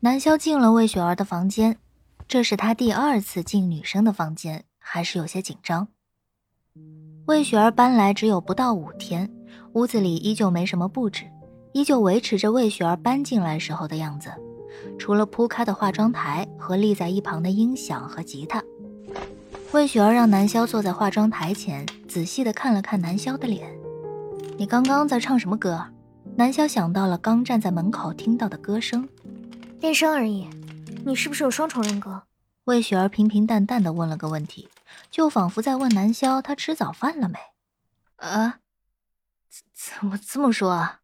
南萧进了魏雪儿的房间，这是他第二次进女生的房间，还是有些紧张。魏雪儿搬来只有不到五天，屋子里依旧没什么布置，依旧维持着魏雪儿搬进来时候的样子，除了铺开的化妆台和立在一旁的音响和吉他。魏雪儿让南萧坐在化妆台前，仔细的看了看南萧的脸。你刚刚在唱什么歌？南萧想到了刚站在门口听到的歌声，练声而已。你是不是有双重人格？魏雪儿平平淡淡的问了个问题。就仿佛在问南萧，他吃早饭了没？啊？怎怎么这么说啊？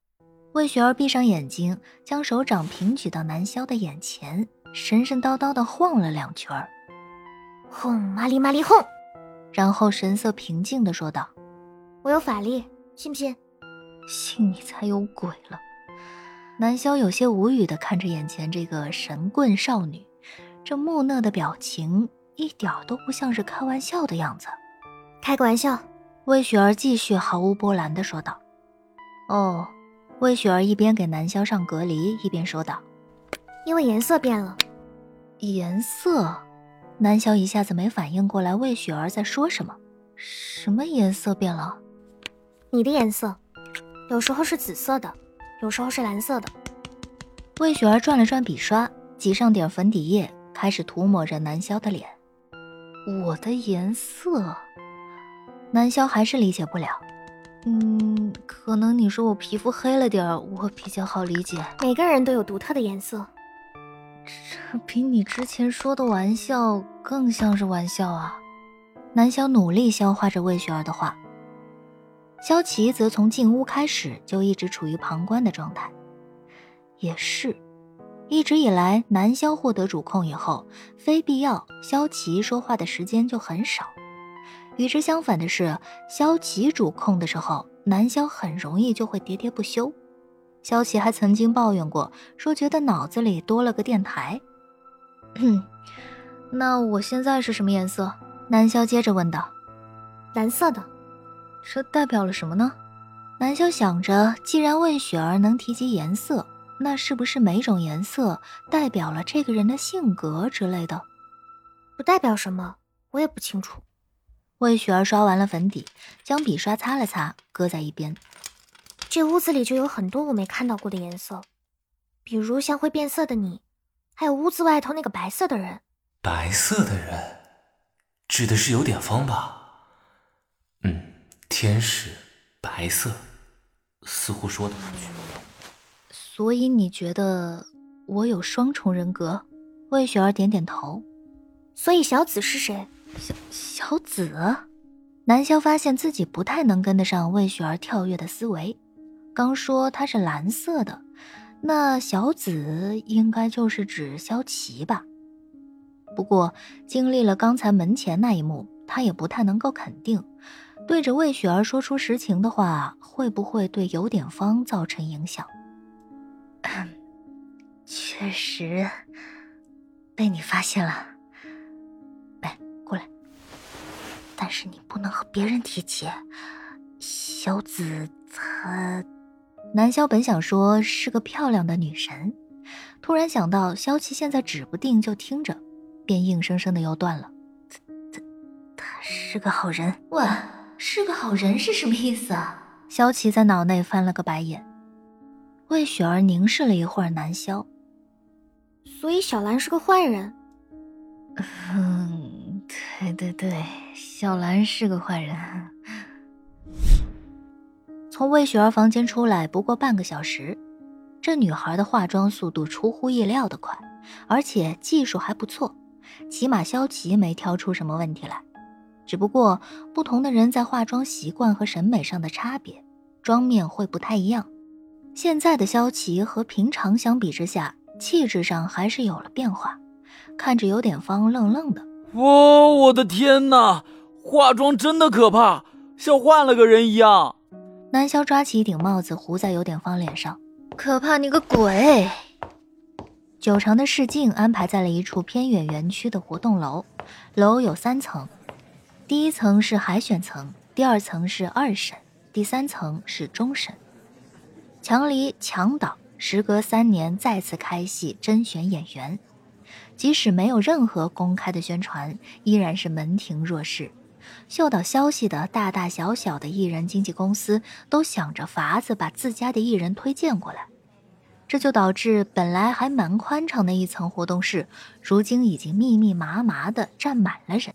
魏雪儿闭上眼睛，将手掌平举到南萧的眼前，神神叨叨的晃了两圈儿，轰麻利麻利轰，然后神色平静的说道：“我有法力，信不信？信你才有鬼了。”南萧有些无语的看着眼前这个神棍少女，这木讷的表情。一点都不像是开玩笑的样子，开个玩笑。魏雪儿继续毫无波澜的说道：“哦。”魏雪儿一边给南萧上隔离，一边说道：“因为颜色变了。”颜色？南萧一下子没反应过来魏雪儿在说什么。什么颜色变了？你的颜色，有时候是紫色的，有时候是蓝色的。魏雪儿转了转笔刷，挤上点粉底液，开始涂抹着南萧的脸。我的颜色，南萧还是理解不了。嗯，可能你说我皮肤黑了点我比较好理解。每个人都有独特的颜色，这比你之前说的玩笑更像是玩笑啊！南萧努力消化着魏雪儿的话，萧琪则从进屋开始就一直处于旁观的状态。也是。一直以来，南萧获得主控以后，非必要，萧琪说话的时间就很少。与之相反的是，萧琪主控的时候，南萧很容易就会喋喋不休。萧琪还曾经抱怨过，说觉得脑子里多了个电台。那我现在是什么颜色？南萧接着问道。蓝色的，这代表了什么呢？南萧想着，既然问雪儿能提及颜色。那是不是每种颜色代表了这个人的性格之类的？不代表什么，我也不清楚。魏雪儿刷完了粉底，将笔刷擦了擦，搁在一边。这屋子里就有很多我没看到过的颜色，比如像会变色的你，还有屋子外头那个白色的人。白色的人，指的是有点方吧？天使，白色，似乎说得过去。所以你觉得我有双重人格？魏雪儿点点头。所以小紫是谁？小小紫？南萧发现自己不太能跟得上魏雪儿跳跃的思维。刚说她是蓝色的，那小紫应该就是指萧琪吧？不过经历了刚才门前那一幕，他也不太能够肯定，对着魏雪儿说出实情的话，会不会对有点方造成影响？确实被你发现了，来过来。但是你不能和别人提起。小紫她，南萧本想说是个漂亮的女神，突然想到萧琪现在指不定就听着，便硬生生的又断了。她她是个好人。喂，是个好人是什么意思啊？萧琪在脑内翻了个白眼。魏雪儿凝视了一会儿南萧，所以小兰是个坏人。嗯，对对对，小兰是个坏人。从魏雪儿房间出来不过半个小时，这女孩的化妆速度出乎意料的快，而且技术还不错，起码萧琪没挑出什么问题来。只不过不同的人在化妆习惯和审美上的差别，妆面会不太一样。现在的萧琪和平常相比之下，气质上还是有了变化，看着有点方愣愣的。哇，我的天哪，化妆真的可怕，像换了个人一样。南萧抓起一顶帽子糊在有点方脸上，可怕你个鬼！九成的试镜安排在了一处偏远园区的活动楼，楼有三层，第一层是海选层，第二层是二审，第三层是终审。强离强导，时隔三年再次开戏甄选演员，即使没有任何公开的宣传，依然是门庭若市。嗅到消息的大大小小的艺人经纪公司都想着法子把自家的艺人推荐过来，这就导致本来还蛮宽敞的一层活动室，如今已经密密麻麻的站满了人。